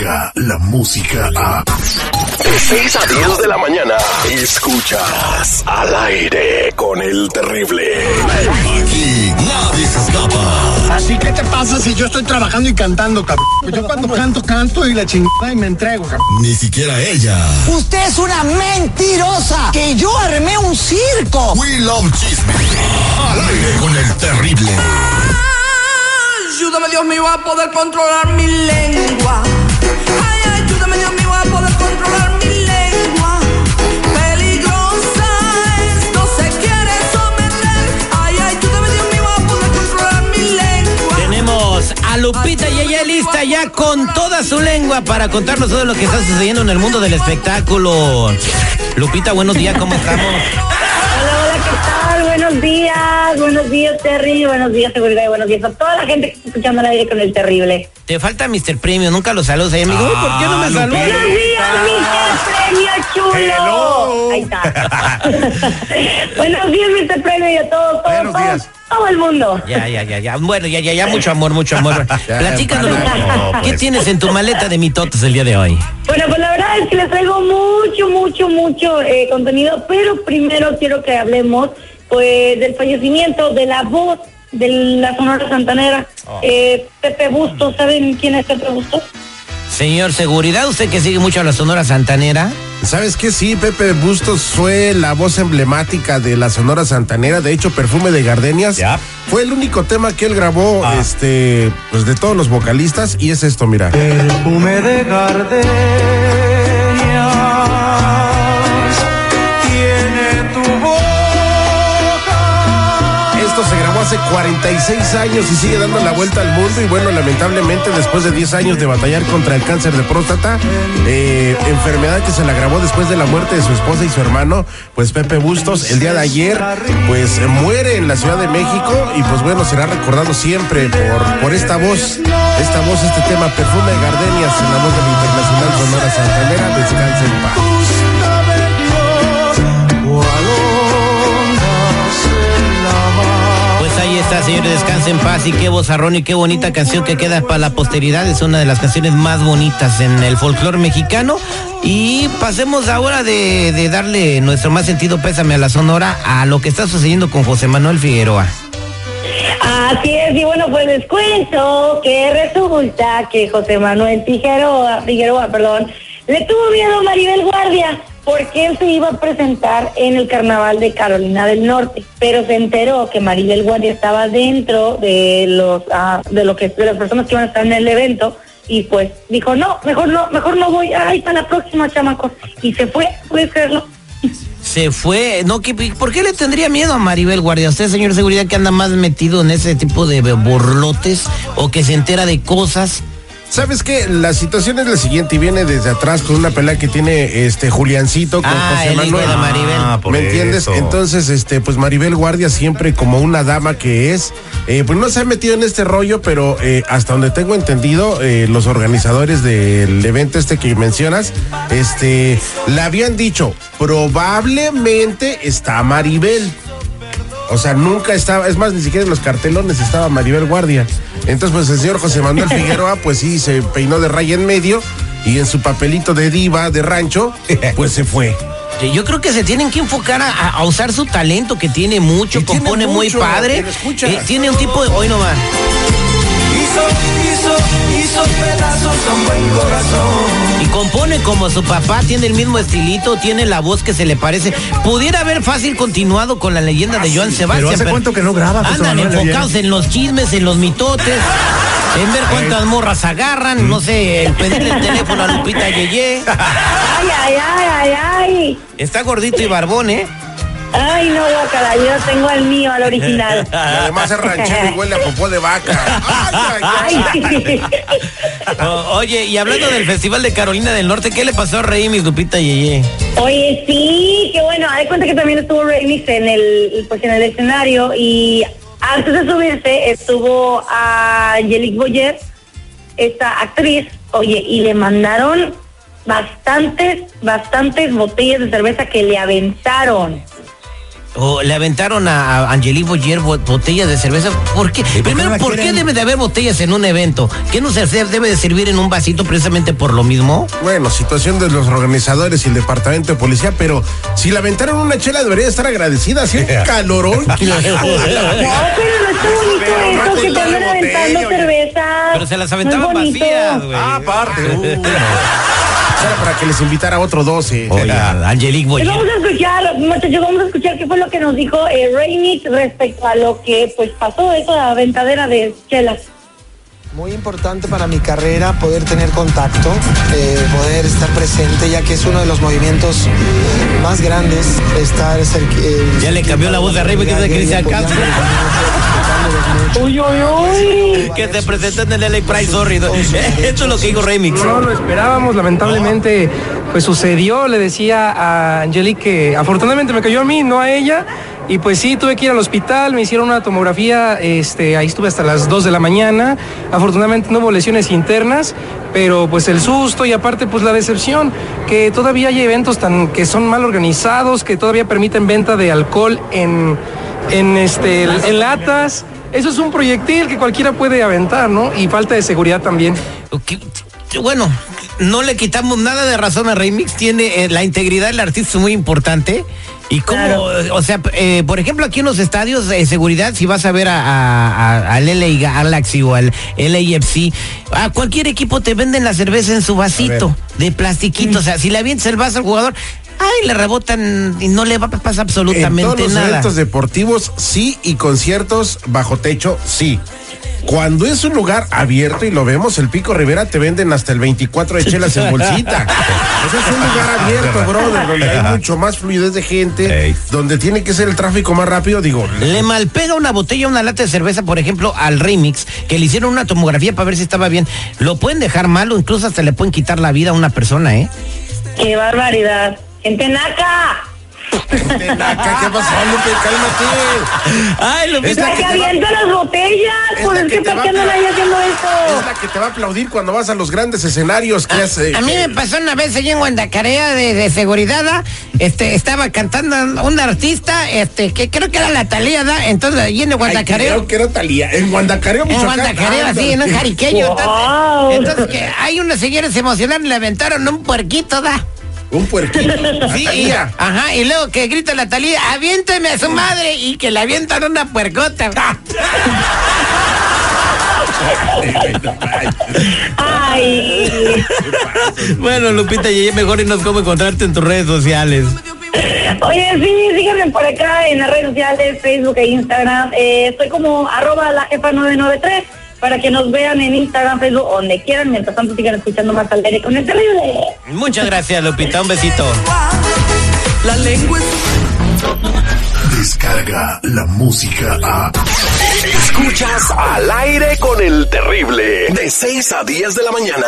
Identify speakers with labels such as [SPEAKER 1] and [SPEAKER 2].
[SPEAKER 1] La música a... De 6 a 10 de la mañana. Escuchas al aire con el terrible. Aquí nadie se escapa.
[SPEAKER 2] Así que te pasa si yo estoy trabajando y cantando, cabrón? Pues yo cuando canto, canto y la chingada y me entrego, cabrón.
[SPEAKER 1] Ni siquiera ella.
[SPEAKER 3] Usted es una mentirosa. Que yo armé un circo.
[SPEAKER 1] We love chisme. Al aire con el terrible.
[SPEAKER 4] Ayúdame Dios mío a poder controlar mi lengua. A
[SPEAKER 5] Lupita y ella lista ya con toda su lengua para contarnos todo lo que está sucediendo en el mundo del espectáculo. Lupita, buenos días, ¿cómo estamos?
[SPEAKER 6] Buenos días, buenos días, Terry, buenos días, seguridad y buenos días a toda la gente que está escuchando al aire con el terrible.
[SPEAKER 5] Te falta Mr. Premio, nunca lo saludas ahí, amigo. Uy, ¿Por qué no me saludas?
[SPEAKER 6] ¡Buenos días, Mr. Premio Chulo! Ahí está. buenos días, Mr. Premio y a todos, todos,
[SPEAKER 2] Buenos
[SPEAKER 6] todos,
[SPEAKER 2] días.
[SPEAKER 6] todo el mundo.
[SPEAKER 5] Ya, ya, ya, ya. Bueno, ya, ya, ya, mucho amor, mucho amor. Platícanos,
[SPEAKER 2] no,
[SPEAKER 5] ¿qué
[SPEAKER 2] pues.
[SPEAKER 5] tienes en tu maleta de mitotes el día de hoy?
[SPEAKER 6] Bueno, pues la verdad es que les traigo mucho, mucho, mucho eh, contenido, pero primero quiero que hablemos pues del fallecimiento de la voz de la Sonora Santanera, eh, Pepe Bustos. ¿Saben quién es Pepe Bustos?
[SPEAKER 5] Señor Seguridad, usted que sigue mucho a la Sonora Santanera.
[SPEAKER 7] ¿Sabes qué? Sí, Pepe Bustos fue la voz emblemática de la Sonora Santanera. De hecho, Perfume de Gardenias
[SPEAKER 8] Ya.
[SPEAKER 7] fue el único tema que él grabó,
[SPEAKER 8] Ah.
[SPEAKER 7] este, pues de todos los vocalistas. Y es esto, mira.
[SPEAKER 9] Perfume de gardenias
[SPEAKER 7] Hace 46 años y sigue dando la vuelta al mundo. Y bueno, lamentablemente, después de 10 años de batallar contra el cáncer de próstata, eh, enfermedad que se la grabó después de la muerte de su esposa y su hermano, pues Pepe Bustos, el día de ayer, pues muere en la Ciudad de México. Y pues bueno, será recordado siempre por, por esta voz, esta voz, este tema, Perfume de Gardenias, en la voz de la Internacional Sonora Santanera. Descansa en paz.
[SPEAKER 5] Señores, descansen en paz y qué vozarrón y qué bonita canción que queda para la posteridad. Es una de las canciones más bonitas en el folclore mexicano. Y pasemos ahora de, de darle nuestro más sentido pésame a la Sonora a lo que está sucediendo con José Manuel Figueroa.
[SPEAKER 6] Así es, y bueno, pues les cuento que resulta que José Manuel Figueroa, Figueroa, perdón, le tuvo miedo a Maribel Guardia porque él se iba a presentar en el carnaval de Carolina del Norte, pero se enteró que Maribel Guardia estaba dentro de los ah, de lo que de las personas que iban a estar en el evento y pues dijo no, mejor no, mejor no voy, ay, para la próxima chamacos y se fue, puedes creerlo.
[SPEAKER 5] Se fue, no, ¿qué- ¿por qué le tendría miedo a Maribel Guardia? Usted, señor seguridad, que anda más metido en ese tipo de burlotes o que se entera de cosas.
[SPEAKER 7] ¿Sabes qué? La situación es la siguiente y viene desde atrás con una pelea que tiene este Juliancito con
[SPEAKER 5] Ah,
[SPEAKER 7] José
[SPEAKER 5] el hijo
[SPEAKER 7] Manuel.
[SPEAKER 5] de Maribel.
[SPEAKER 8] Ah, por
[SPEAKER 7] ¿Me entiendes?
[SPEAKER 8] eso.
[SPEAKER 7] Entonces, este, pues Maribel Guardia siempre como una dama que es, eh, pues no se ha metido en este rollo, pero eh, hasta donde tengo entendido, eh, los organizadores del evento este que mencionas, este, le habían dicho, probablemente está Maribel. O sea, nunca estaba, es más, ni siquiera en los cartelones estaba Maribel Guardia. Entonces, pues el señor José Manuel Figueroa, pues sí, se peinó de raya en medio y en su papelito de diva, de rancho, pues se fue.
[SPEAKER 5] Yo creo que se tienen que enfocar a, a usar su talento, que tiene mucho,
[SPEAKER 7] Y tiene
[SPEAKER 5] compone muy padre. Eh, tiene un tipo de. Hoy nomás.
[SPEAKER 9] Hizo, hizo, hizo pedazos a un buen corazón.
[SPEAKER 5] Y compone como su papá, tiene el mismo estilito, tiene la voz que se le parece. Pudiera haber fácil continuado con la leyenda de Joan Sebastián.
[SPEAKER 8] hace cuánto que no graba, José
[SPEAKER 5] Andan
[SPEAKER 8] Manuel,
[SPEAKER 5] enfocados en los chismes, en los mitotes, en ver cuántas morras agarran, no sé, el pedirle el teléfono a Lupita Yeye.
[SPEAKER 6] Ay, ay, ay, ay, ay.
[SPEAKER 5] Está gordito y barbón, ¿eh?
[SPEAKER 6] Ay, no, guacala, yo tengo al mío, al original.
[SPEAKER 7] Y además es ranchero y huele a popó de vaca. Ay, ay, ay.
[SPEAKER 6] Ay.
[SPEAKER 5] O- oye, y hablando del Festival de Carolina del Norte, ¿qué le pasó a Rey, mi Lupita Yeye?
[SPEAKER 6] Oye, sí, qué bueno. Hay cuenta que también estuvo Remix en el, pues en el escenario y antes de subirse estuvo a Angelique Boyer, esta actriz, oye, y le mandaron bastantes, bastantes botellas de cerveza que le aventaron.
[SPEAKER 5] O le aventaron a, Angelique Boyer bo- botellas de cerveza. ¿Por qué? Primero, ¿por qué debe de haber botellas en un evento? ¿Qué no se debe de servir en un vasito precisamente por lo mismo?
[SPEAKER 7] Bueno, situación de los organizadores y el departamento de policía, pero si la aventaron una chela debería estar agradecida. Así un calorón.
[SPEAKER 6] No, pero no está bonito eso, que te aventando cerveza.
[SPEAKER 5] Pero se las aventaban vacías, güey.
[SPEAKER 7] Ah, aparte. uh. Era para que les invitara otro 12.
[SPEAKER 5] Oye, Angelique
[SPEAKER 6] Pues
[SPEAKER 5] Boyer.
[SPEAKER 6] vamos a escuchar, muchachos, vamos a escuchar qué fue lo que nos dijo eh, respecto a lo que pues pasó eso de la ventadera de chelas.
[SPEAKER 10] Muy importante para mi carrera poder tener contacto, eh, poder estar presente, ya que es uno de los movimientos más grandes estar cerca.
[SPEAKER 5] Ya le cambió la voz de arriba, que Cristian Castro.
[SPEAKER 6] Uy, uy, uy.
[SPEAKER 5] Que se presentó en el LA Price, sorry. Esto es lo que dijo Remix.
[SPEAKER 11] No lo esperábamos, lamentablemente pues sucedió, le decía a Angelique que afortunadamente me cayó a mí, no a ella, y pues sí, tuve que ir al hospital, me hicieron una tomografía, este, ahí estuve hasta las 2 de la mañana, afortunadamente no hubo lesiones internas, pero pues el susto y aparte pues la decepción, que todavía hay eventos tan que son mal organizados, que todavía permiten venta de alcohol en, en, este, en latas. Eso es un proyectil que cualquiera puede aventar, ¿no? Y falta de seguridad también.
[SPEAKER 5] Bueno, no le quitamos nada de razón a Remix. Tiene eh, la integridad del artista es muy importante. Y como,
[SPEAKER 6] Claro.
[SPEAKER 5] o sea, eh, por ejemplo, aquí en los estadios de seguridad, si vas a ver a, a- a- al LA Galaxy o al LAFC, a cualquier equipo te venden la cerveza en su vasito de plastiquito. O sea, si le avientas el vaso al jugador, ay, le rebotan y no le va a pasar
[SPEAKER 7] En todos
[SPEAKER 5] absolutamente
[SPEAKER 7] los
[SPEAKER 5] nada.
[SPEAKER 7] eventos deportivos, sí, y conciertos bajo techo, sí. Cuando es un lugar abierto y lo vemos, el Pico Rivera te venden hasta el 24 de chelas en bolsita. Ese es un lugar abierto, brother, donde hay mucho más fluidez de gente,
[SPEAKER 8] Ey.
[SPEAKER 7] donde tiene que ser el tráfico más rápido, digo.
[SPEAKER 5] Le malpega una botella, una lata de cerveza, por ejemplo, al remix, que le hicieron una tomografía para ver si estaba bien. Lo pueden dejar mal o incluso hasta le pueden quitar la vida a una persona, ¿eh?
[SPEAKER 6] Qué barbaridad. Gente naca.
[SPEAKER 7] Naca, ¿Qué pasó, Lupe? Cálmate.
[SPEAKER 5] Ay,
[SPEAKER 7] Es la
[SPEAKER 6] La
[SPEAKER 7] que va-
[SPEAKER 6] las botellas.
[SPEAKER 7] es
[SPEAKER 6] Pues
[SPEAKER 7] la
[SPEAKER 6] es
[SPEAKER 7] que
[SPEAKER 6] ¿para qué
[SPEAKER 7] a-
[SPEAKER 6] andan ahí haciendo
[SPEAKER 7] Es
[SPEAKER 6] eso?
[SPEAKER 7] la que te va a aplaudir cuando vas a los grandes escenarios que hace.
[SPEAKER 5] A mí me pasó una vez allá en Guandacarea de, de seguridad, ¿da? este, estaba cantando un artista, este, que creo que era la Talía, ¿da? Entonces allí en el Guandacareo.
[SPEAKER 7] Creo que era Talía. En Guandacareo,
[SPEAKER 5] En
[SPEAKER 7] Michoacán. Ah,
[SPEAKER 5] así, en un jariqueño.
[SPEAKER 6] Wow.
[SPEAKER 5] Entonces, entonces que hay unas señores se emocionaron y le aventaron un puerquito, ¿da?
[SPEAKER 7] Un puerquito.
[SPEAKER 5] Sí, y, ajá, y luego que grita la Talía, aviénteme a su madre y que le avientan una puercota.
[SPEAKER 6] Ay.
[SPEAKER 5] bueno, Lupita, ya mejor y nos cómo encontrarte en tus redes sociales.
[SPEAKER 6] Oye, sí, síganme por acá en las redes sociales, Facebook e Instagram. Eh, estoy como arroba la jefa 993 para que nos vean en Instagram, Facebook, donde quieran. Mientras tanto, sigan escuchando más al aire con el terrible.
[SPEAKER 5] Muchas gracias, Lupita, un besito.
[SPEAKER 4] La lengua es
[SPEAKER 1] Descarga la música a. Escuchas al aire con el terrible. De 6 a 10 de la mañana.